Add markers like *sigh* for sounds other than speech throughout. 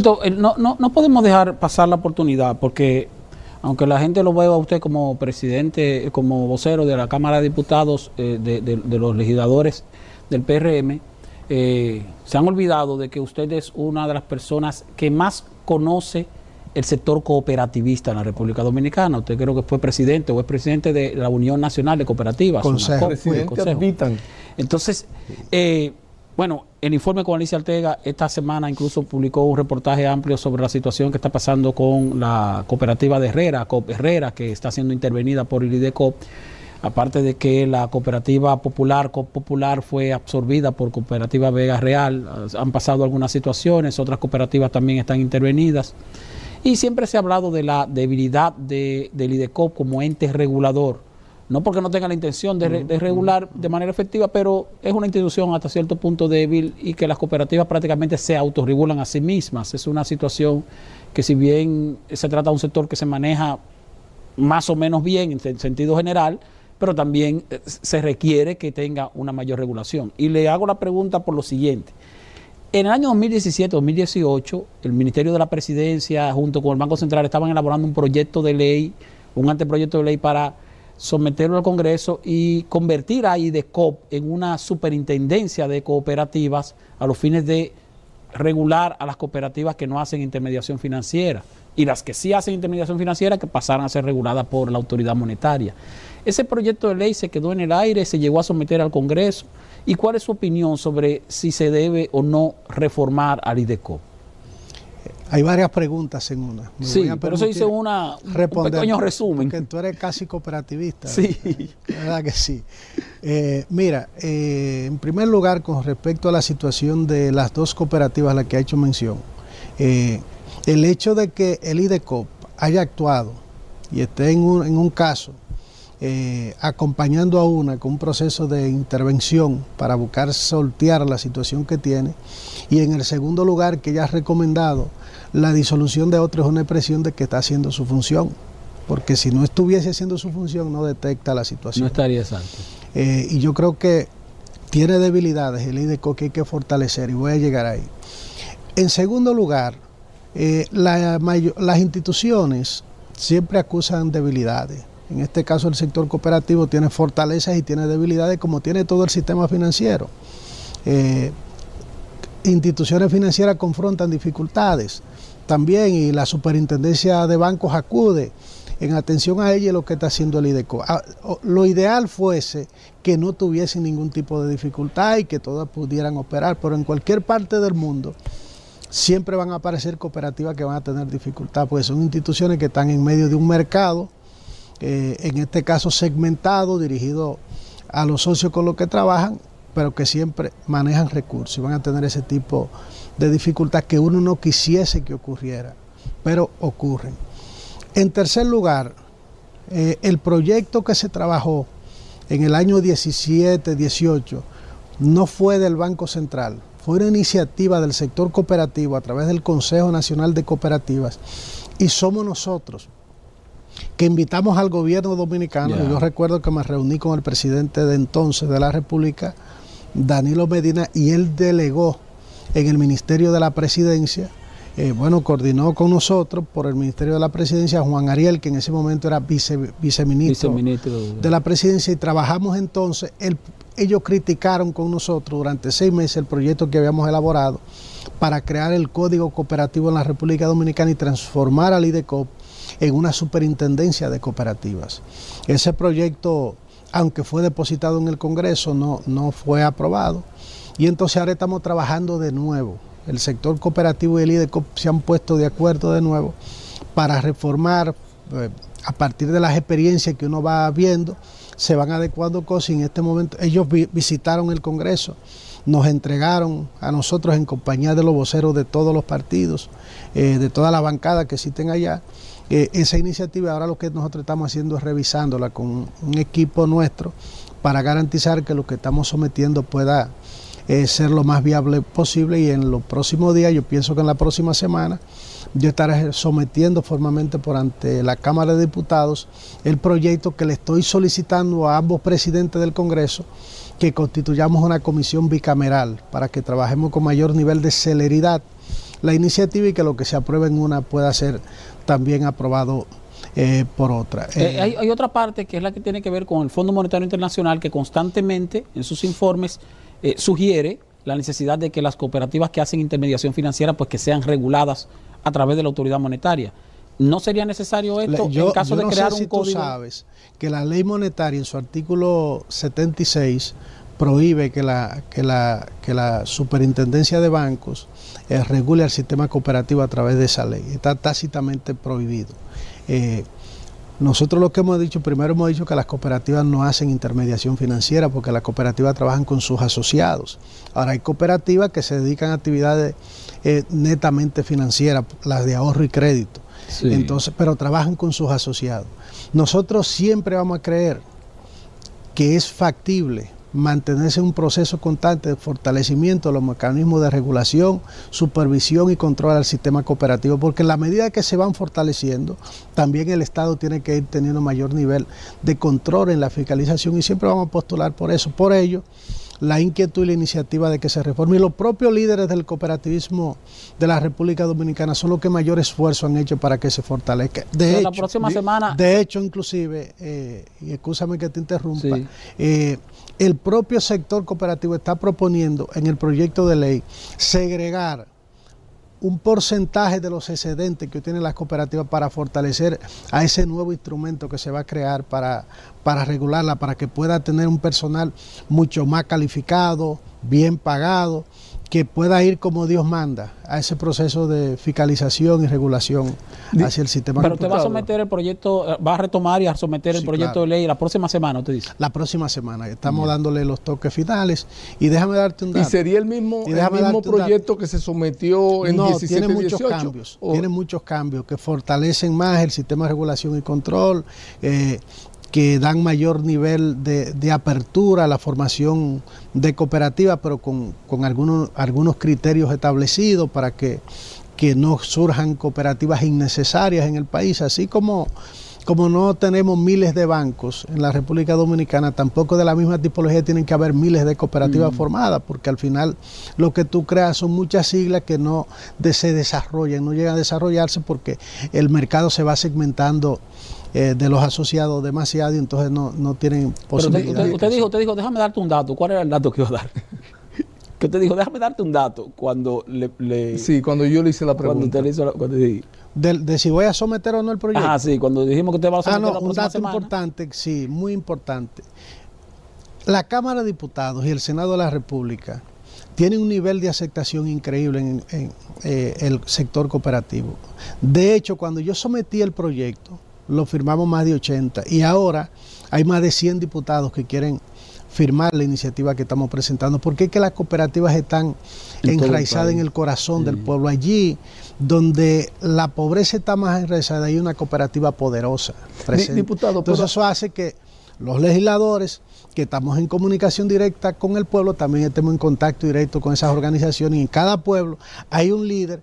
Tito, no, no, no podemos dejar pasar la oportunidad porque aunque la gente lo vea a usted como presidente, como vocero de la Cámara de Diputados, eh, de, los legisladores del PRM, eh, se han olvidado de que usted es una de las personas que más conoce el sector cooperativista en la República Dominicana. Usted creo que fue presidente o es presidente de la Unión Nacional de Cooperativas. Consejo. Entonces, eh, bueno, el informe con Alicia Ortega esta semana incluso publicó un reportaje amplio sobre la situación que está pasando con la cooperativa de Herrera, COP Herrera, que está siendo intervenida por el IDECOP. Aparte de que la cooperativa popular, COP Popular, fue absorbida por Cooperativa Vega Real, han pasado algunas situaciones, otras cooperativas también están intervenidas. Y siempre se ha hablado de la debilidad de, del IDECOP como ente regulador no porque no tenga la intención de, regular de manera efectiva, pero es una institución hasta cierto punto débil y que las cooperativas prácticamente se autorregulan a sí mismas. Es una situación que si bien se trata de un sector que se maneja más o menos bien en sentido general, pero también eh, se requiere que tenga una mayor regulación. Y le hago la pregunta por lo siguiente. En el año 2017-2018, el Ministerio de la Presidencia junto con el Banco Central estaban elaborando un proyecto de ley, un anteproyecto de ley para someterlo al Congreso y convertir a IDECOP en una superintendencia de cooperativas a los fines de regular a las cooperativas que no hacen intermediación financiera y las que sí hacen intermediación financiera que pasaran a ser reguladas por la autoridad monetaria. Ese proyecto de ley se quedó en el aire, se llegó a someter al Congreso. ¿Y cuál es su opinión sobre si se debe o no reformar al IDECOP? Hay varias preguntas en una. sí, por eso hice una, un pequeño resumen. Porque tú eres casi cooperativista. Sí. verdad que sí. Eh, mira, eh, en primer lugar, con respecto a la situación de las dos cooperativas a las que ha hecho mención, eh, el hecho de que el IDECOP haya actuado y esté en un, en un caso acompañando a una con un proceso de intervención para buscar sortear la situación que tiene, y en el segundo lugar que ella ha recomendado la disolución de otro es una expresión de que está haciendo su función, porque si no estuviese haciendo su función no detecta la situación. No estaría exacto. Eh, y yo creo que tiene debilidades el IDECO que hay que fortalecer y voy a llegar ahí. En segundo lugar, eh, las instituciones siempre acusan debilidades. En este caso el sector cooperativo tiene fortalezas y tiene debilidades como tiene todo el sistema financiero. Eh, instituciones financieras confrontan dificultades también y la superintendencia de bancos acude en atención a ella y lo que está haciendo el IDECO. Ah, lo ideal fuese que no tuviesen ningún tipo de dificultad y que todas pudieran operar, pero en cualquier parte del mundo siempre van a aparecer cooperativas que van a tener dificultad, porque son instituciones que están en medio de un mercado, eh, en este caso segmentado, dirigido a los socios con los que trabajan, pero que siempre manejan recursos y van a tener ese tipo de dificultad que uno no quisiese que ocurriera, pero ocurren. En tercer lugar, eh, el proyecto que se trabajó en el año 17, 18, no fue del Banco Central, fue una iniciativa del sector cooperativo a través del Consejo Nacional de Cooperativas y somos nosotros que invitamos al gobierno dominicano. Yo recuerdo que me reuní con el presidente de entonces de la República, Danilo Medina, y él delegó en el Ministerio de la Presidencia. Eh, bueno, coordinó con nosotros por el Ministerio de la Presidencia Juan Ariel, que en ese momento era vice, viceministro, de la Presidencia, y trabajamos entonces, ellos criticaron con nosotros durante seis meses el proyecto que habíamos elaborado para crear el Código Cooperativo en la República Dominicana y transformar al IDECOP en una superintendencia de cooperativas. Ese proyecto, aunque fue depositado en el Congreso, no, no fue aprobado. Y entonces ahora estamos trabajando de nuevo. El sector cooperativo y el IDECOP se han puesto de acuerdo de nuevo para reformar eh, a partir de las experiencias que uno va viendo, se van adecuando cosas en este momento ellos visitaron el Congreso, nos entregaron a nosotros en compañía de los voceros de todos los partidos, eh, de toda la bancada que existen allá, eh, esa iniciativa ahora lo que nosotros estamos haciendo es revisándola con un equipo nuestro para garantizar que lo que estamos sometiendo pueda ser lo más viable posible y en los próximos días, yo pienso que en la próxima semana, yo estaré sometiendo formalmente por ante la Cámara de Diputados el proyecto que le estoy solicitando a ambos presidentes del Congreso que constituyamos una comisión bicameral para que trabajemos con mayor nivel de celeridad la iniciativa y que lo que se apruebe en una pueda ser también aprobado eh, por otra. Eh, hay, hay, otra parte que es la que tiene que ver con el Fondo Monetario Internacional que constantemente en sus informes eh, sugiere la necesidad de que las cooperativas que hacen intermediación financiera pues que sean reguladas a través de la autoridad monetaria. ¿No sería necesario esto en caso de crear un código? Tú sabes que la ley monetaria en su artículo 76 prohíbe que la, que la, que la superintendencia de bancos regule el sistema cooperativo a través de esa ley. Está tácitamente prohibido. Eh, nosotros lo que hemos dicho, primero hemos dicho que las cooperativas no hacen intermediación financiera porque las cooperativas trabajan con sus asociados. Ahora hay cooperativas que se dedican a actividades eh, netamente financieras, las de ahorro y crédito. Entonces, pero trabajan con sus asociados. Nosotros siempre vamos a creer que es factible mantenerse en un proceso constante de fortalecimiento de los mecanismos de regulación, supervisión y control al sistema cooperativo, porque en la medida que se van fortaleciendo, también el Estado tiene que ir teniendo mayor nivel de control en la fiscalización y siempre vamos a postular por eso. Por ello, la inquietud y la iniciativa de que se reforme. Y los propios líderes del cooperativismo de la República Dominicana son los que mayor esfuerzo han hecho para que se fortalezca. De hecho, la próxima semana... De hecho, inclusive, eh, y escúchame que te interrumpa, eh, el propio sector cooperativo está proponiendo en el proyecto de ley segregar un porcentaje de los excedentes que tienen las cooperativas para fortalecer a ese nuevo instrumento que se va a crear para, para regularla, para que pueda tener un personal mucho más calificado, bien pagado que pueda ir como Dios manda a ese proceso de fiscalización y regulación hacia el sistema. Pero te va a someter el proyecto, va a retomar y a someter el proyecto de ley la próxima semana, usted dice. La próxima semana, estamos dándole los toques finales y déjame darte un dato. ¿Y sería el mismo, el mismo proyecto que se sometió en no, 17 tiene muchos cambios, tiene muchos cambios que fortalecen más el sistema de regulación y control, eh, que dan mayor nivel de, apertura a la formación de cooperativas, pero con, algunos, algunos criterios establecidos para que, que no surjan cooperativas innecesarias en el país, así como como no tenemos miles de bancos en la República Dominicana, tampoco de la misma tipología tienen que haber miles de cooperativas mm. formadas, porque al final lo que tú creas son muchas siglas que no se desarrollan, no llegan a desarrollarse porque el mercado se va segmentando eh, de los asociados demasiado y entonces no, no tienen posibilidad. Usted, dijo, usted dijo, déjame darte un dato. ¿Cuál era el dato que iba a dar? *laughs* que usted dijo, déjame darte un dato cuando le, Sí, cuando yo le hice la pregunta. Cuando usted le hizo la, cuando de, si voy a someter o no el proyecto. Ah, sí, cuando dijimos que usted va a someter ah, no, un dato importante, sí, muy importante. La Cámara de Diputados y el Senado de la República tienen un nivel de aceptación increíble en, eh, el sector cooperativo. De hecho, cuando yo sometí el proyecto, lo firmamos más de 80 y ahora hay más de 100 diputados que quieren firmar la iniciativa que estamos presentando, porque es que las cooperativas están enraizadas en el corazón del pueblo. Allí donde la pobreza está más enraizada, hay una cooperativa poderosa. Diputado, Entonces eso hace que los legisladores que estamos en comunicación directa con el pueblo, también estemos en contacto directo con esas organizaciones. Y en cada pueblo hay un líder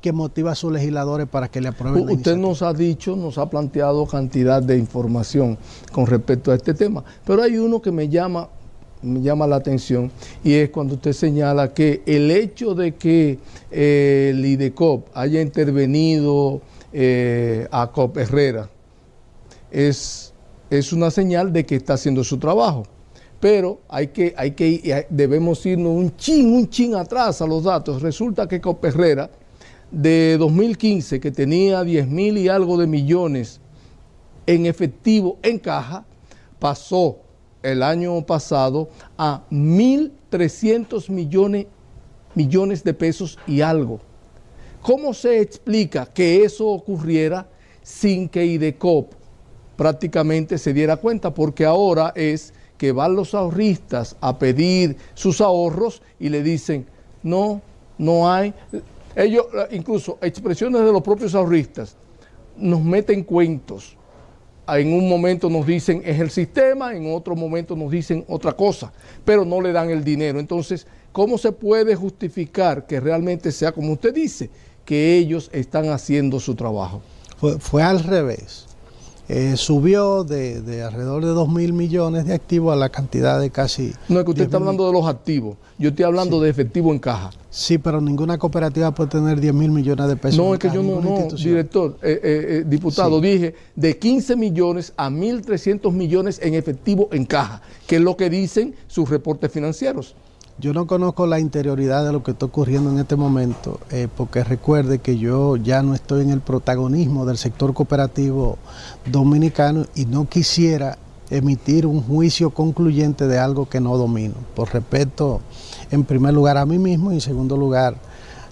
que motiva a sus legisladores para que le aprueben. Usted nos ha dicho, nos ha planteado cantidad de información con respecto a este tema, pero hay uno que me llama, me llama la atención y es cuando usted señala que el hecho de que eh, el IDECOP haya intervenido eh, a COP Herrera es, es una señal de que está haciendo su trabajo pero hay que, hay que, debemos irnos un chin, un chin atrás a los datos. Resulta que COP Herrera de 2015, que tenía 10 mil y algo de millones en efectivo en caja, pasó el año pasado a 1.300 millones, millones de pesos y algo. ¿Cómo se explica que eso ocurriera sin que IDECOP prácticamente se diera cuenta? Porque ahora es que van los ahorristas a pedir sus ahorros y le dicen, no, no hay, ellos, eh, incluso expresiones de los propios ahorristas, nos meten cuentos. En un momento nos dicen es el sistema, en otro momento nos dicen otra cosa, pero no le dan el dinero. Entonces, ¿cómo se puede justificar que realmente sea como usted dice, que ellos están haciendo su trabajo? Fue, al revés. Eh, subió de, de, alrededor de 2 mil millones de activos a la cantidad de casi... No, es que usted está hablando de los activos, yo estoy hablando de efectivo en caja. Sí, pero ninguna cooperativa puede tener 10 mil millones de pesos. No, es que yo no, no director, eh, eh, diputado, dije de 15 millones a 1.300 millones en efectivo en caja, que es lo que dicen sus reportes financieros. Yo no conozco la interioridad de lo que está ocurriendo en este momento, eh, porque recuerde que yo ya no estoy en el protagonismo del sector cooperativo dominicano y no quisiera emitir un juicio concluyente de algo que no domino, por respeto en primer lugar a mí mismo y en segundo lugar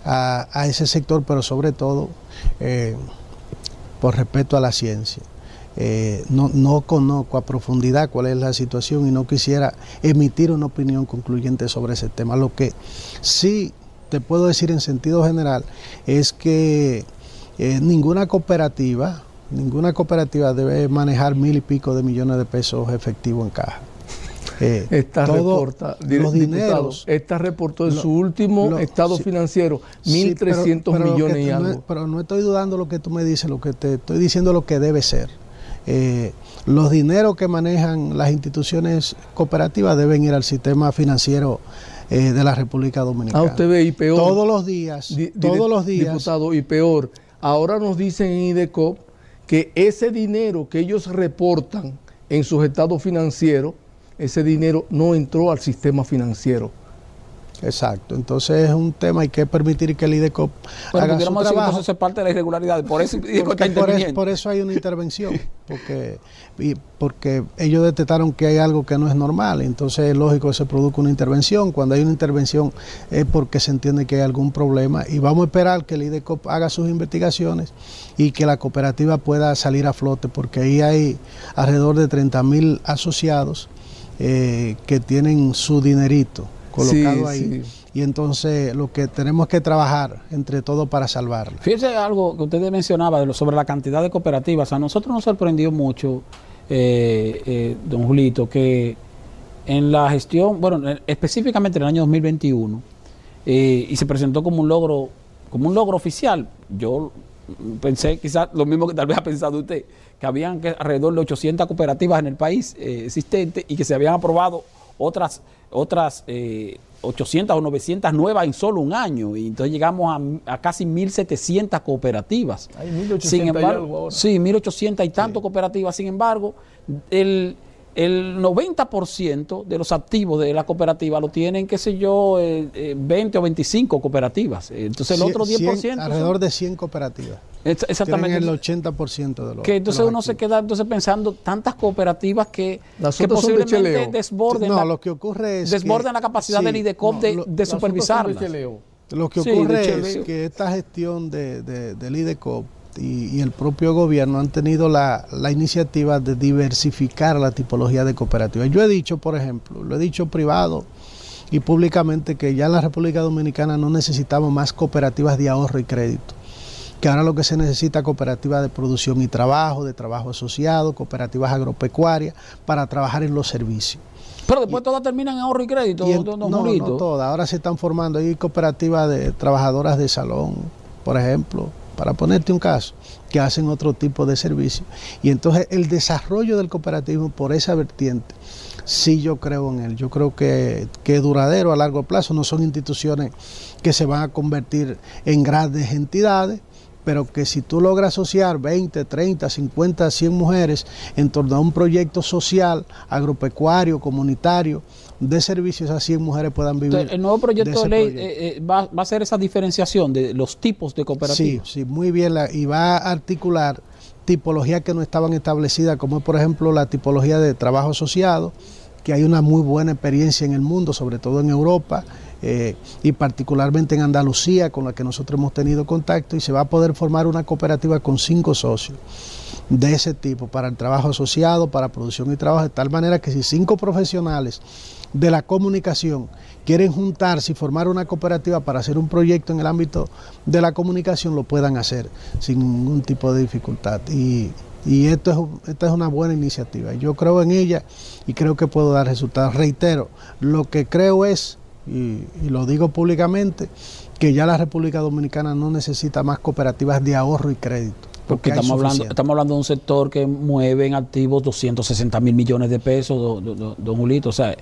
a, ese sector, pero sobre todo eh, por respeto a la ciencia. Eh, no, no conozco a profundidad cuál es la situación y no quisiera emitir una opinión concluyente sobre ese tema. Lo que sí te puedo decir en sentido general es que eh, ninguna cooperativa, ninguna cooperativa debe manejar mil y pico de millones de pesos efectivos en caja. *laughs* Eh, esta reporta, los dineros, esta reportó en su último estado financiero 1.300 millones y algo. pero no estoy dudando lo que tú me dices, lo que te estoy diciendo lo que debe ser. Eh, los dineros que manejan las instituciones cooperativas deben ir al sistema financiero eh, de la República Dominicana. Ah, usted ve, y peor. Todos los días, todos los días. Diputado, y peor, ahora nos dicen en IDECOP que ese dinero que ellos reportan en sus estados financieros, ese dinero no entró al sistema financiero. Exacto, entonces es un tema, hay que permitir que el IDECOP haga su trabajo. eso es parte de la irregularidad, por eso, por, eso hay una intervención, porque, porque ellos detectaron que hay algo que no es normal, entonces es lógico que se produzca una intervención, cuando hay una intervención es porque se entiende que hay algún problema. Y vamos a esperar que el IDECOP haga sus investigaciones y que la cooperativa pueda salir a flote, porque ahí hay alrededor de 30 mil asociados eh, que tienen su dinerito colocado ahí. Y entonces lo que tenemos que trabajar entre todos para salvarlo. Fíjese algo que usted mencionaba sobre la cantidad de cooperativas. A nosotros nos sorprendió mucho, eh, eh, don Julito, que en la gestión, bueno, específicamente en el año 2021, eh, y se presentó como un logro, como un logro oficial. Yo pensé quizás lo mismo que tal vez ha pensado usted, que habían alrededor de 800 cooperativas en el país existentes y que se habían aprobado otras, otras 800 eh, o 900 nuevas en solo un año. Y entonces llegamos a, casi 1.700 cooperativas. Hay 1.800 Sin embargo, Sí, 1.800 y tanto cooperativas. Sin embargo, el, el 90% de los activos de la cooperativa lo tienen, qué sé yo, 20 eh, eh, o 25 cooperativas. Entonces el otro 10%... alrededor de 100 cooperativas. exactamente. Tienen el 80% de los Que entonces uno se queda entonces pensando tantas cooperativas que, que posiblemente desborden, no, lo que ocurre es desborden la capacidad del IDECOP de, de supervisarlas. Lo que ocurre es que esta gestión de, del IDECOP y, el propio gobierno han tenido la, iniciativa de diversificar la tipología de cooperativas. Yo he dicho, por ejemplo, lo he dicho privado y públicamente que ya en la República Dominicana no necesitamos más cooperativas de ahorro y crédito que ahora lo que se necesita es cooperativas de producción y trabajo, de trabajo asociado, cooperativas agropecuarias, para trabajar en los servicios. Pero después todas terminan en ahorro y crédito, no, no todas. Ahora se están formando, hay cooperativas de trabajadoras de salón, por ejemplo, para ponerte un caso, que hacen otro tipo de servicio. Y entonces el desarrollo del cooperativismo por esa vertiente, sí yo creo en él. Yo creo que, que es duradero a largo plazo, no son instituciones que se van a convertir en grandes entidades, pero que si tú logras asociar 20, 30, 50, 100 mujeres en torno a un proyecto social, agropecuario, comunitario, de servicios así en mujeres puedan vivir. el nuevo proyecto de, ley eh, eh, va, a hacer esa diferenciación de los tipos de cooperativas. Sí, sí, muy bien, y va a articular tipologías que no estaban establecidas, como por ejemplo la tipología de trabajo asociado, que hay una muy buena experiencia en el mundo, sobre todo en Europa. Eh, y particularmente en Andalucía, con la que nosotros hemos tenido contacto, y se va a poder formar una cooperativa con cinco socios de ese tipo para el trabajo asociado, para producción y trabajo, de tal manera que si cinco profesionales de la comunicación quieren juntarse y formar una cooperativa para hacer un proyecto en el ámbito de la comunicación, lo puedan hacer sin ningún tipo de dificultad. Y, esto es, esta es una buena iniciativa. Yo creo en ella y creo que puedo dar resultados. Reitero, lo que creo es, y, y lo digo públicamente, que ya la República Dominicana no necesita más cooperativas de ahorro y crédito. Porque estamos hablando, estamos hablando de un sector que mueve en activos 260 mil millones de pesos, don Julito. O sea,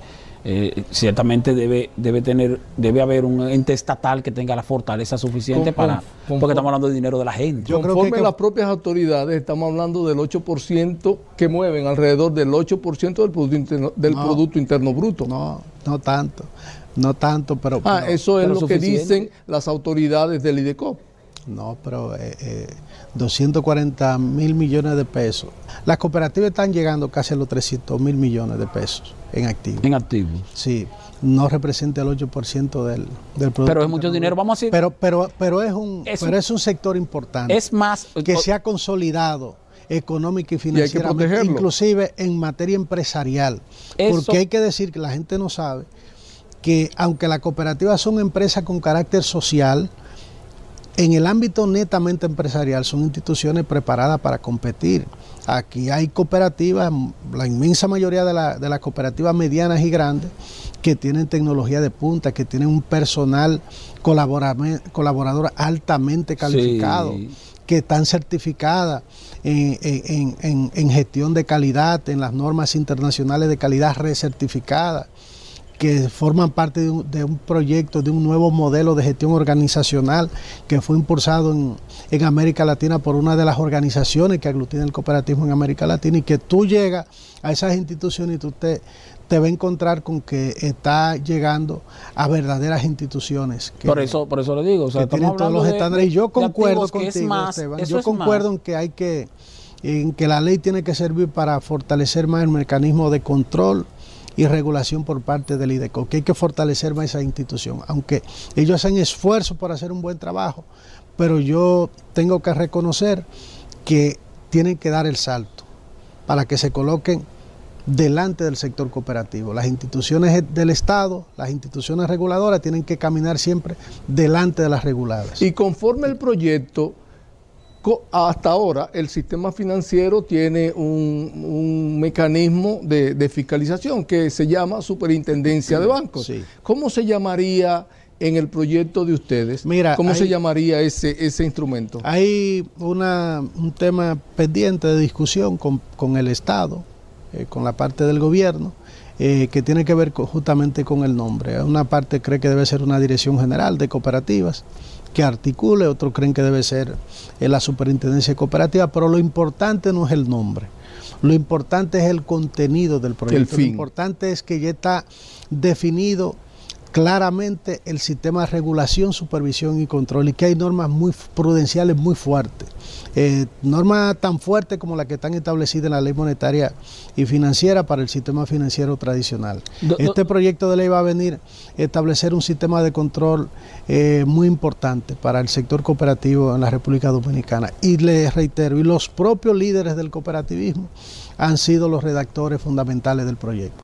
eh, ciertamente debe debe tener debe haber un ente estatal que tenga la fortaleza suficiente para porque estamos hablando de dinero de la gente. Yo creo que, las propias autoridades estamos hablando del 8% que mueven alrededor del 8% del producto interno, del producto interno bruto. No, no tanto. No tanto, pero, ah, eso es lo que dicen las autoridades del IDECOP. No, pero eh, 240 eh, mil millones de pesos. Las cooperativas están llegando casi a los 300 mil millones de pesos en activos. En activos. Sí, no representa el 8% del, del producto. Pero es mucho dinero, vamos a decir. Pero, pero, pero, es, un, pero es un sector importante. Es más. Que se ha consolidado económica y financieramente, inclusive en materia empresarial. Porque hay que decir que la gente no sabe que aunque las cooperativas son empresas con carácter social, en el ámbito netamente empresarial son instituciones preparadas para competir. Aquí hay cooperativas, la inmensa mayoría de, las cooperativas medianas y grandes, que tienen tecnología de punta, que tienen un personal colaborador altamente calificado, que están certificadas en, gestión de calidad, en las normas internacionales de calidad recertificadas que forman parte de un, proyecto, de un nuevo modelo de gestión organizacional que fue impulsado en, América Latina por una de las organizaciones que aglutina el cooperativismo en América Latina y que tú llegas a esas instituciones y tú te, te vas a encontrar con que está llegando a verdaderas instituciones. por eso, por eso le digo, o sea, que tienen todos los estándares. y yo concuerdo contigo, Yo concuerdo en que hay que en que la ley tiene que servir para fortalecer más el mecanismo de control y regulación por parte del IDECO, que hay que fortalecer más esa institución, aunque ellos hacen esfuerzo por hacer un buen trabajo, pero yo tengo que reconocer que tienen que dar el salto para que se coloquen delante del sector cooperativo. Las instituciones del Estado, las instituciones reguladoras tienen que caminar siempre delante de las reguladas. Y conforme el proyecto, hasta ahora el sistema financiero tiene un, mecanismo de, fiscalización que se llama Superintendencia de Bancos. ¿Cómo se llamaría en el proyecto de ustedes? Mira, ¿Cómo se llamaría ese, ese instrumento? Hay una, un tema pendiente de discusión con, el Estado, eh, con la parte del gobierno. Eh, que tiene que ver justamente con el nombre. Una parte cree que debe ser una dirección general de cooperativas, que articule, otros creen que debe ser eh, la superintendencia cooperativa, pero lo importante no es el nombre. Lo importante es el contenido del proyecto. Lo importante es que ya está definido claramente el sistema de regulación, supervisión y control y que hay normas muy prudenciales muy fuertes. Eh, normas tan fuertes como las que están establecidas en la ley monetaria y financiera para el sistema financiero tradicional. este proyecto de ley va a venir a establecer un sistema de control eh, muy importante para el sector cooperativo en la República Dominicana. Y les reitero, y los propios líderes del cooperativismo han sido los redactores fundamentales del proyecto.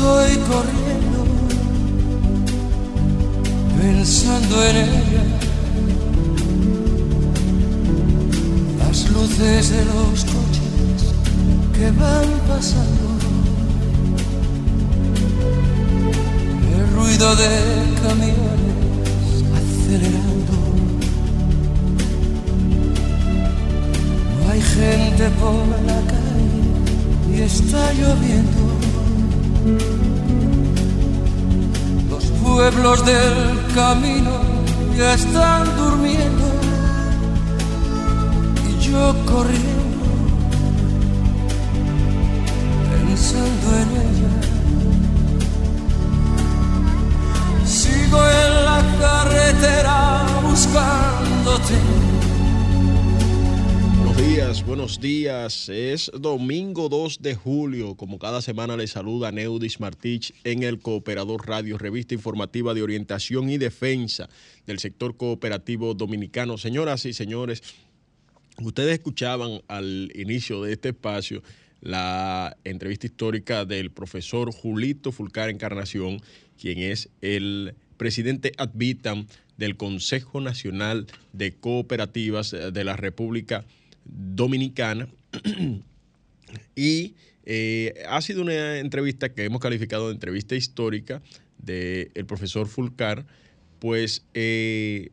estoy corriendo, pensando en ella. Las luces de los coches que van pasando ruido de camiones acelerando. No hay gente por la calle y está lloviendo. Los pueblos del camino ya están durmiendo y yo corriendo pensando en ella. Sigo en la carretera buscándote. Buenos días, buenos días. Es domingo 2 de julio. Como cada semana le saluda Neudis Martich en el Cooperador Radio, revista informativa de orientación y defensa del sector cooperativo dominicano. Señoras y señores, ustedes escuchaban al inicio de este espacio la entrevista histórica del profesor Julito Fulcar Encarnación, quien es el presidente ad vitam del Consejo Nacional de Cooperativas de la República Dominicana. *clears throat* y eh, ha sido una entrevista que hemos calificado de entrevista histórica del profesor Fulcar, pues eh,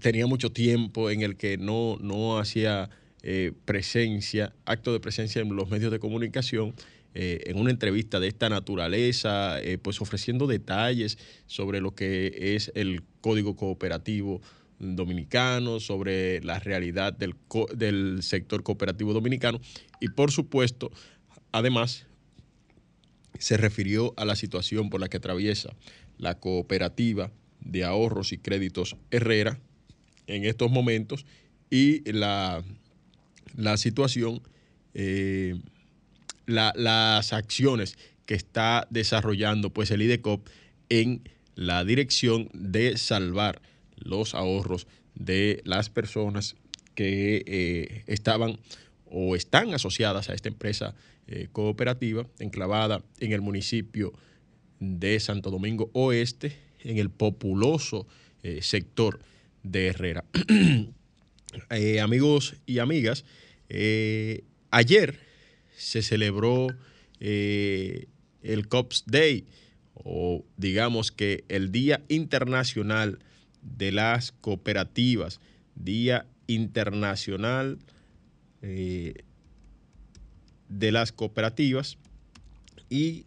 tenía mucho tiempo en el que no, no hacía eh, presencia, acto de presencia en los medios de comunicación. en una entrevista de esta naturaleza, pues ofreciendo detalles sobre lo que es el código cooperativo dominicano, sobre la realidad del, sector cooperativo dominicano. Y por supuesto, además, se refirió a la situación por la que atraviesa la cooperativa de ahorros y créditos Herrera en estos momentos y la, la situación, eh, la- las acciones que está desarrollando pues el IDECOP en la dirección de salvar los ahorros de las personas que eh, estaban o están asociadas a esta empresa eh, cooperativa enclavada en el municipio de Santo Domingo Oeste, en el populoso eh, sector de Herrera. *clears throat* Amigos y amigas, ayer se celebró el COPS Day, o digamos que el Día Internacional de las Cooperativas, Día Internacional eh, de las Cooperativas, y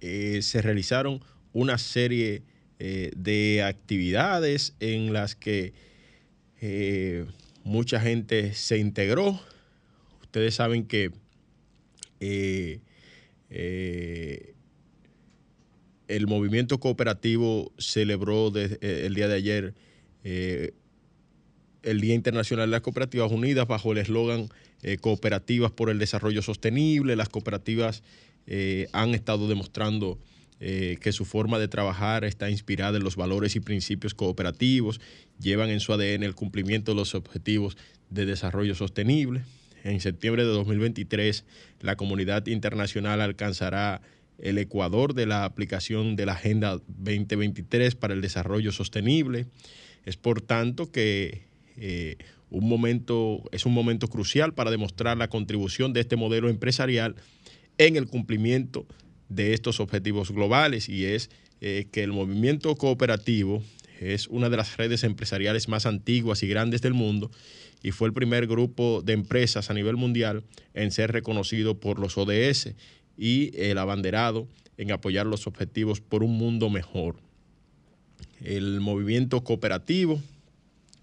eh, se realizaron una serie eh, de actividades en las que mucha gente se integró. Ustedes saben que el movimiento cooperativo celebró eh, el día de ayer eh, el Día Internacional de las Cooperativas Unidas bajo el eslogan eh, Cooperativas por el Desarrollo Sostenible. Las cooperativas han estado demostrando que su forma de trabajar está inspirada en los valores y principios cooperativos, llevan en su ADN el cumplimiento de los objetivos de desarrollo sostenible. En septiembre de 2023, la comunidad internacional alcanzará el ecuador de la aplicación de la Agenda 2023 para el Desarrollo Sostenible. Es por tanto que eh, un momento, es un momento crucial para demostrar la contribución de este modelo empresarial en el cumplimiento de estos objetivos globales y es eh, que el movimiento cooperativo es una de las redes empresariales más antiguas y grandes del mundo y fue el primer grupo de empresas a nivel mundial en ser reconocido por los ODS y el abanderado en apoyar los objetivos por un mundo mejor. El movimiento cooperativo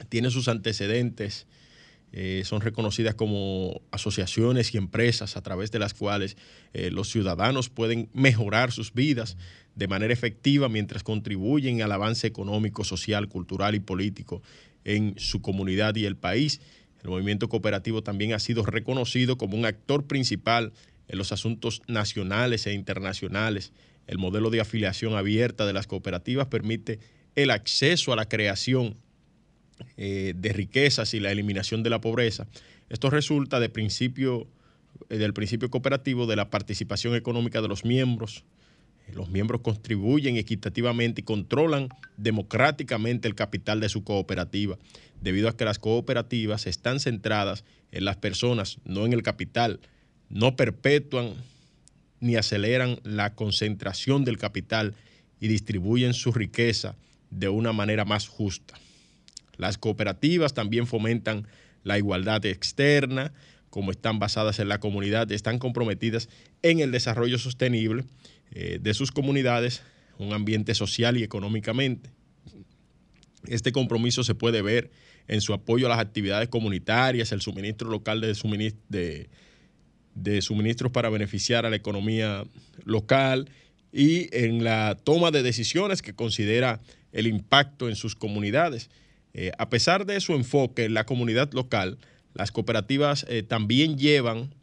tiene sus antecedentes, eh, son reconocidas como asociaciones y empresas a través de las cuales eh, los ciudadanos pueden mejorar sus vidas de manera efectiva mientras contribuyen al avance económico, social, cultural y político en su comunidad y el país. El movimiento cooperativo también ha sido reconocido como un actor principal en los asuntos nacionales e internacionales. El modelo de afiliación abierta de las cooperativas permite el acceso a la creación eh, de riquezas y la eliminación de la pobreza. Esto resulta de principio, eh, del principio cooperativo de la participación económica de los miembros. Los miembros contribuyen equitativamente y controlan democráticamente el capital de su cooperativa, debido a que las cooperativas están centradas en las personas, no en el capital, no perpetúan ni aceleran la concentración del capital y distribuyen su riqueza de una manera más justa. Las cooperativas también fomentan la igualdad externa, como están basadas en la comunidad, están comprometidas en el desarrollo sostenible eh, de sus comunidades, un ambiente social y económicamente. Este compromiso se puede ver en su apoyo a las actividades comunitarias, el suministro local de, de, de suministros para beneficiar a la economía local y en la toma de decisiones que considera el impacto en sus comunidades. Eh, a pesar de su enfoque en la comunidad local, las cooperativas eh, también llevan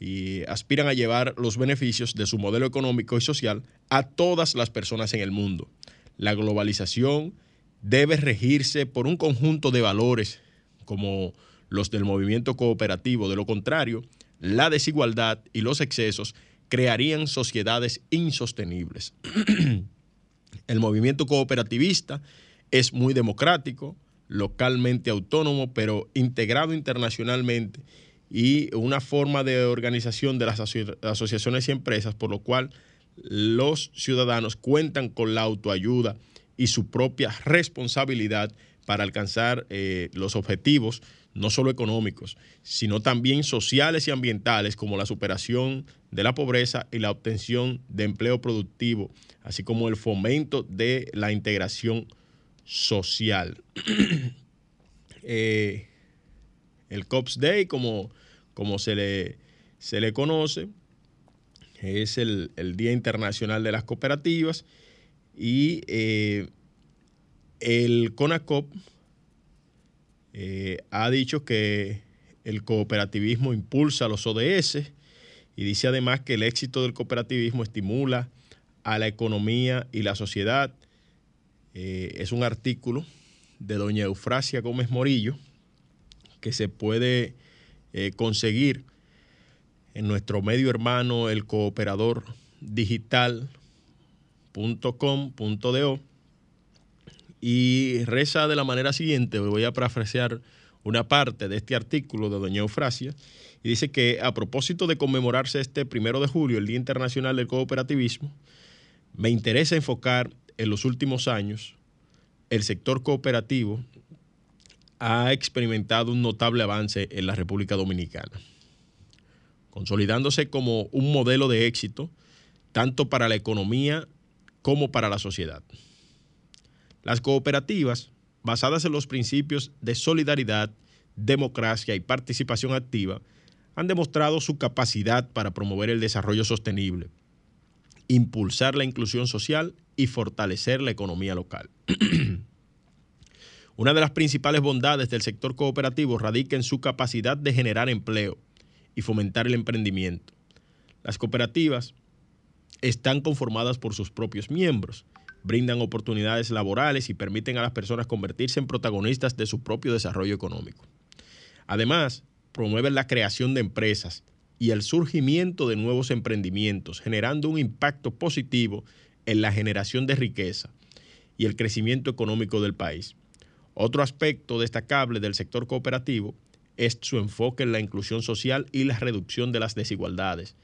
y aspiran a llevar los beneficios de su modelo económico y social a todas las personas en el mundo. La globalización debe regirse por un conjunto de valores como los del movimiento cooperativo. De lo contrario, la desigualdad y los excesos crearían sociedades insostenibles. *clears throat* El movimiento cooperativista es muy democrático, localmente autónomo, pero integrado internacionalmente y una forma de organización de las asociaciones y empresas, por lo cual los ciudadanos cuentan con la autoayuda y su propia responsabilidad para alcanzar eh, los objetivos, no solo económicos, sino también sociales y ambientales, como la superación de la pobreza y la obtención de empleo productivo, así como el fomento de la integración social. *clears throat* Eh, el COPS Day, como, como se, le, se le conoce, es el, Día Internacional de las Cooperativas y eh, el CONACOP eh, ha dicho que el cooperativismo impulsa los ODS y dice además que el éxito del cooperativismo estimula a la economía y la sociedad. Eh, es un artículo de doña Eufrasia Gómez Morillo que se puede eh, conseguir en nuestro medio hermano el cooperador digital.com.do y reza de la manera siguiente, voy a parafrasear una parte de este artículo de doña Eufrasia, y dice que a propósito de conmemorarse este primero de julio, el Día Internacional del Cooperativismo, me interesa enfocar en los últimos años, el sector cooperativo ha experimentado un notable avance en la República Dominicana, consolidándose como un modelo de éxito tanto para la economía como para la sociedad. Las cooperativas, basadas en los principios de solidaridad, democracia y participación activa, han demostrado su capacidad para promover el desarrollo sostenible, impulsar la inclusión social y fortalecer la economía local. *clears throat* Una de las principales bondades del sector cooperativo radica en su capacidad de generar empleo y fomentar el emprendimiento. Las cooperativas están conformadas por sus propios miembros, brindan oportunidades laborales y permiten a las personas convertirse en protagonistas de su propio desarrollo económico. Además, promueven la creación de empresas y el surgimiento de nuevos emprendimientos, generando un impacto positivo en la generación de riqueza y el crecimiento económico del país. Otro aspecto destacable del sector cooperativo es su enfoque en la inclusión social y la reducción de las desigualdades.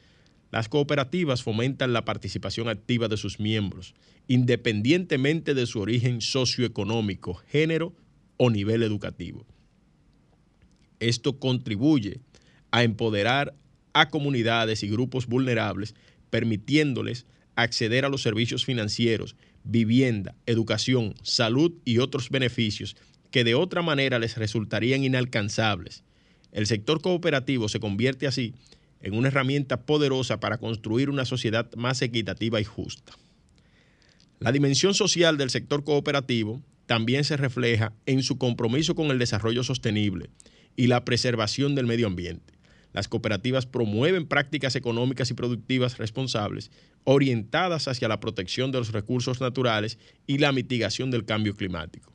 Las cooperativas fomentan la participación activa de sus miembros, independientemente de su origen socioeconómico, género o nivel educativo. Esto contribuye a empoderar a comunidades y grupos vulnerables, permitiéndoles acceder a los servicios financieros, vivienda, educación, salud y otros beneficios que de otra manera les resultarían inalcanzables. El sector cooperativo se convierte así en una herramienta poderosa para construir una sociedad más equitativa y justa. La dimensión social del sector cooperativo también se refleja en su compromiso con el desarrollo sostenible y la preservación del medio ambiente. Las cooperativas promueven prácticas económicas y productivas responsables orientadas hacia la protección de los recursos naturales y la mitigación del cambio climático.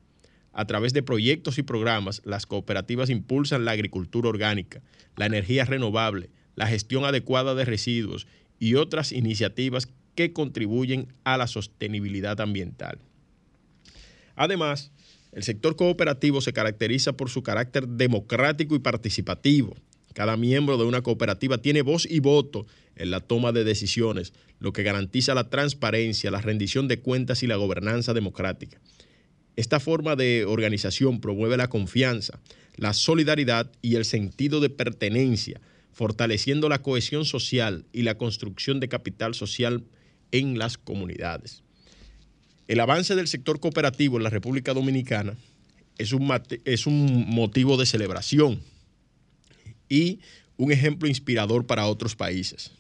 A través de proyectos y programas, las cooperativas impulsan la agricultura orgánica, la energía renovable, la gestión adecuada de residuos y otras iniciativas que contribuyen a la sostenibilidad ambiental. Además, el sector cooperativo se caracteriza por su carácter democrático y participativo. Cada miembro de una cooperativa tiene voz y voto en la toma de decisiones, lo que garantiza la transparencia, la rendición de cuentas y la gobernanza democrática. Esta forma de organización promueve la confianza, la solidaridad y el sentido de pertenencia, fortaleciendo la cohesión social y la construcción de capital social en las comunidades. El avance del sector cooperativo en la República Dominicana es un, es un motivo de celebración y un ejemplo inspirador para otros países.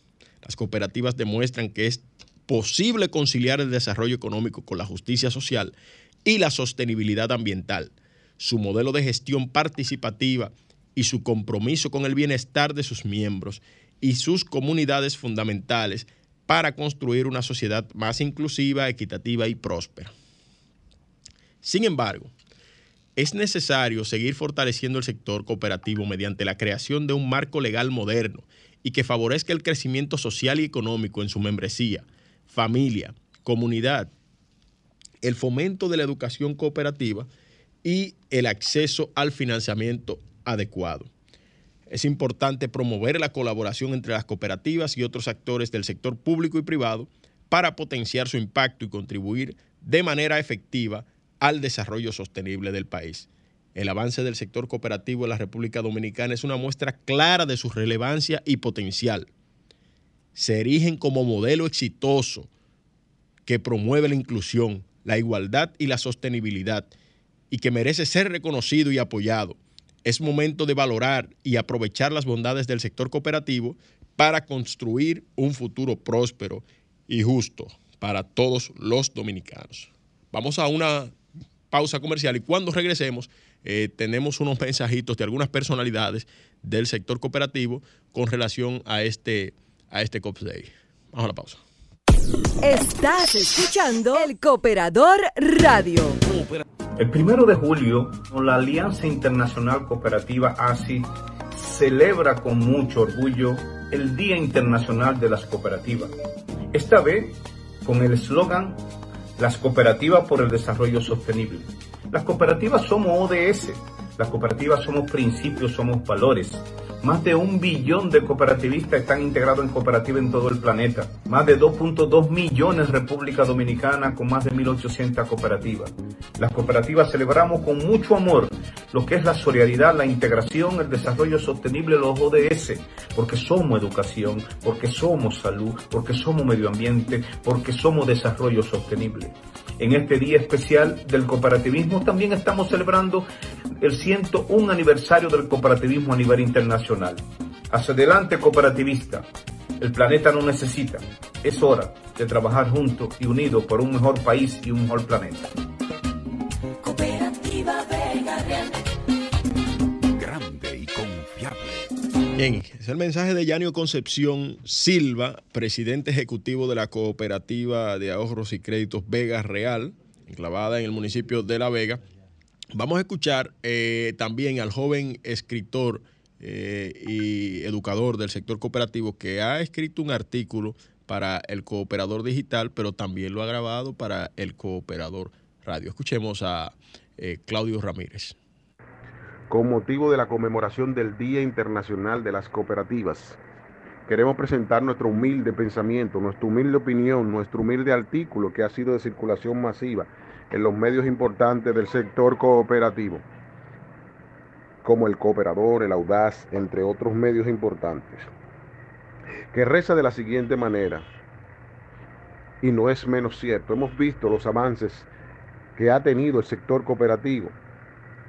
Las cooperativas demuestran que es posible conciliar el desarrollo económico con la justicia social y la sostenibilidad ambiental. Su modelo de gestión participativa y su compromiso con el bienestar de sus miembros y sus comunidades fundamentales para construir una sociedad más inclusiva, equitativa y próspera. Sin embargo, es necesario seguir fortaleciendo el sector cooperativo mediante la creación de un marco legal moderno y que favorezca el crecimiento social y económico en su membresía, familia, comunidad, el fomento de la educación cooperativa y el acceso al financiamiento adecuado. Es importante promover la colaboración entre las cooperativas y otros actores del sector público y privado para potenciar su impacto y contribuir de manera efectiva al desarrollo sostenible del país. El avance del sector cooperativo en la República Dominicana es una muestra clara de su relevancia y potencial. Se erigen como modelo exitoso que promueve la inclusión, la igualdad y la sostenibilidad y que merece ser reconocido y apoyado es momento de valorar y aprovechar las bondades del sector cooperativo para construir un futuro próspero y justo para todos los dominicanos. Vamos a una pausa comercial y cuando regresemos eh, tenemos unos mensajitos de algunas personalidades del sector cooperativo con relación a este, a este COPS Day. Vamos a la pausa. Estás escuchando el Cooperador Radio. El primero de julio, la Alianza Internacional Cooperativa ASI celebra con mucho orgullo el Día Internacional de las Cooperativas. Esta vez con el eslogan Las cooperativas por el desarrollo sostenible. Las cooperativas somos ODS, las cooperativas somos principios, somos valores. Más de un billón de cooperativistas están integrados en cooperativas en todo el planeta. Más de 2.2 millones en República Dominicana con más de 1.800 cooperativas. Las cooperativas celebramos con mucho amor lo que es la solidaridad, la integración, el desarrollo sostenible los ODS, porque somos educación, porque somos salud, porque somos medio ambiente, porque somos desarrollo sostenible. En este día especial del cooperativismo también estamos celebrando el 101 aniversario del cooperativismo a nivel internacional. Hacia adelante, cooperativista. El planeta no necesita. Es hora de trabajar juntos y unidos por un mejor país y un mejor planeta. Cooperativa Vega Real. Grande y confiable. Bien, es el mensaje de Yanio Concepción Silva, presidente ejecutivo de la cooperativa de ahorros y créditos Vega Real, enclavada en el municipio de La Vega Vamos a escuchar eh, también al joven escritor eh, y educador del sector cooperativo que ha escrito un artículo para el Cooperador Digital, pero también lo ha grabado para el Cooperador Radio. Escuchemos a eh, Claudio Ramírez. Con motivo de la conmemoración del Día Internacional de las Cooperativas, queremos presentar nuestro humilde pensamiento, nuestra humilde opinión, nuestro humilde artículo que ha sido de circulación masiva en los medios importantes del sector cooperativo, como el Cooperador, el Audaz, entre otros medios importantes, que reza de la siguiente manera, y no es menos cierto, hemos visto los avances que ha tenido el sector cooperativo,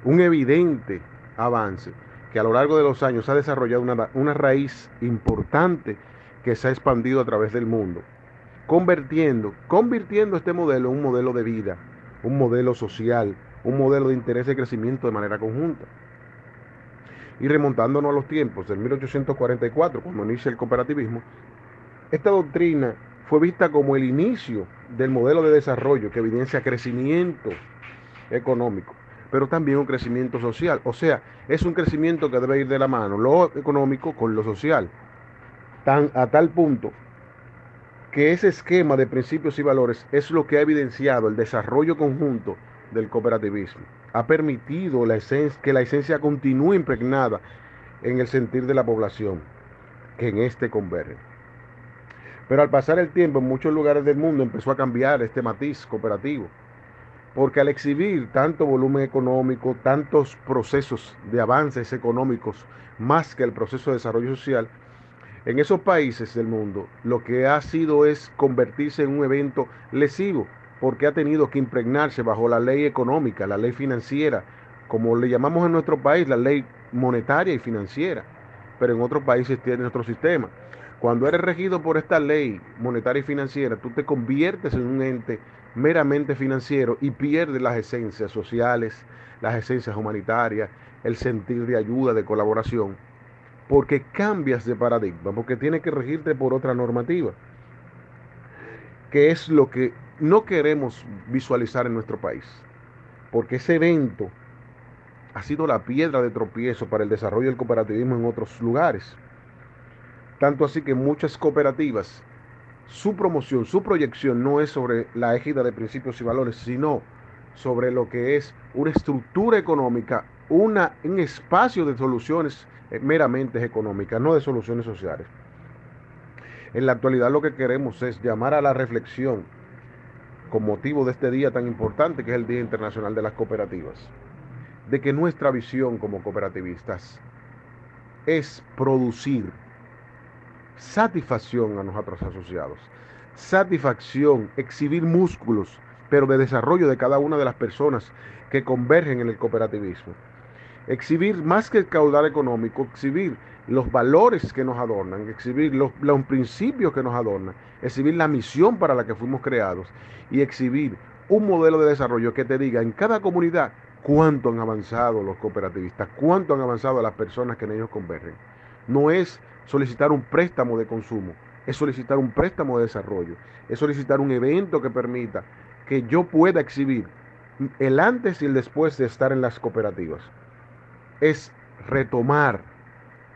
un evidente avance que a lo largo de los años ha desarrollado una, una raíz importante que se ha expandido a través del mundo, convirtiendo, convirtiendo este modelo en un modelo de vida, un modelo social, un modelo de interés y crecimiento de manera conjunta. Y remontándonos a los tiempos del 1844, cuando inicia el cooperativismo, esta doctrina fue vista como el inicio del modelo de desarrollo que evidencia crecimiento económico, pero también un crecimiento social. O sea, es un crecimiento que debe ir de la mano, lo económico con lo social, tan, a tal punto que ese esquema de principios y valores es lo que ha evidenciado el desarrollo conjunto del cooperativismo. Ha permitido que la esencia continúe impregnada en el sentir de la población, que en este converge. Pero al pasar el tiempo en muchos lugares del mundo empezó a cambiar este matiz cooperativo. porque al exhibir tanto volumen económico, tantos procesos de avances económicos, más que el proceso de desarrollo social, en esos países del mundo lo que ha sido es convertirse en un evento lesivo, porque ha tenido que impregnarse bajo la ley económica, la ley financiera, como le llamamos en nuestro país, la ley monetaria y financiera, pero en otros países tiene otro sistema. Cuando eres regido por esta ley monetaria y financiera, tú te conviertes en un ente meramente financiero y pierdes las esencias sociales, las esencias humanitarias, el sentir de ayuda, de colaboración, porque cambias de paradigma, porque tienes que regirte por otra normativa, que es lo que no queremos visualizar en nuestro país, porque ese evento ha sido la piedra de tropiezo para el desarrollo del cooperativismo en otros lugares. Tanto así que muchas cooperativas, su promoción, su proyección no es sobre la égida de principios y valores, sino sobre lo que es una estructura económica, una, un espacio de soluciones eh, meramente económicas, no de soluciones sociales. En la actualidad lo que queremos es llamar a la reflexión con motivo de este día tan importante que es el Día Internacional de las Cooperativas de que nuestra visión como cooperativistas es producir satisfacción a nosotros asociados, satisfacción, exhibir músculos, pero de desarrollo de cada una de las personas que convergen en el cooperativismo. Exhibir más que el caudal económico, exhibir los valores que nos adornan, exhibir los, principios que nos adornan, exhibir la misión para la que fuimos creados y exhibir un modelo de desarrollo que te diga en cada comunidad cuánto han avanzado los cooperativistas, cuánto han avanzado las personas que en ellos convergen. No es solicitar un préstamo de consumo, es solicitar un préstamo de desarrollo, es solicitar un evento que permita que yo pueda exhibir el antes y el después de estar en las cooperativas. Es retomar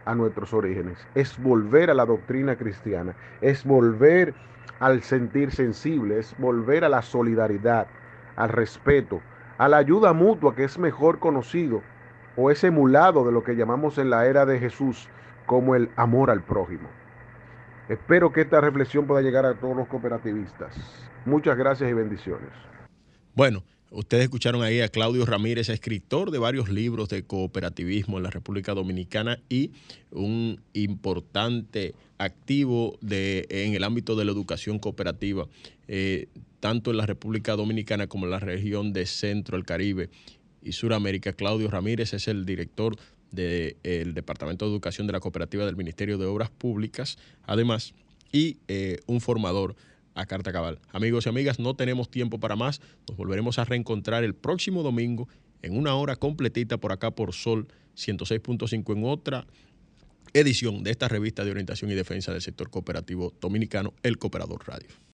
a nuestros orígenes, es volver a la doctrina cristiana, es volver al sentir sensible, es volver a la solidaridad, al respeto, a la ayuda mutua que es mejor conocido o es emulado de lo que llamamos en la era de Jesús como el amor al prójimo. Espero que esta reflexión pueda llegar a todos los cooperativistas. Muchas gracias y bendiciones. Bueno, ustedes escucharon ahí a Claudio Ramírez, escritor de varios libros de cooperativismo en la República Dominicana y un importante activo de, en el ámbito de la educación cooperativa. Eh, tanto en la República Dominicana como en la región de Centro, el Caribe y Suramérica. Claudio Ramírez es el director del Departamento de Educación de la Cooperativa del Ministerio de Obras Públicas, además, y eh, un formador a carta cabal. Amigos y amigas, no tenemos tiempo para más. Nos volveremos a reencontrar el próximo domingo en una hora completita por acá por Sol 106.5 en otra edición de esta revista de orientación y defensa del sector cooperativo dominicano, El Cooperador Radio.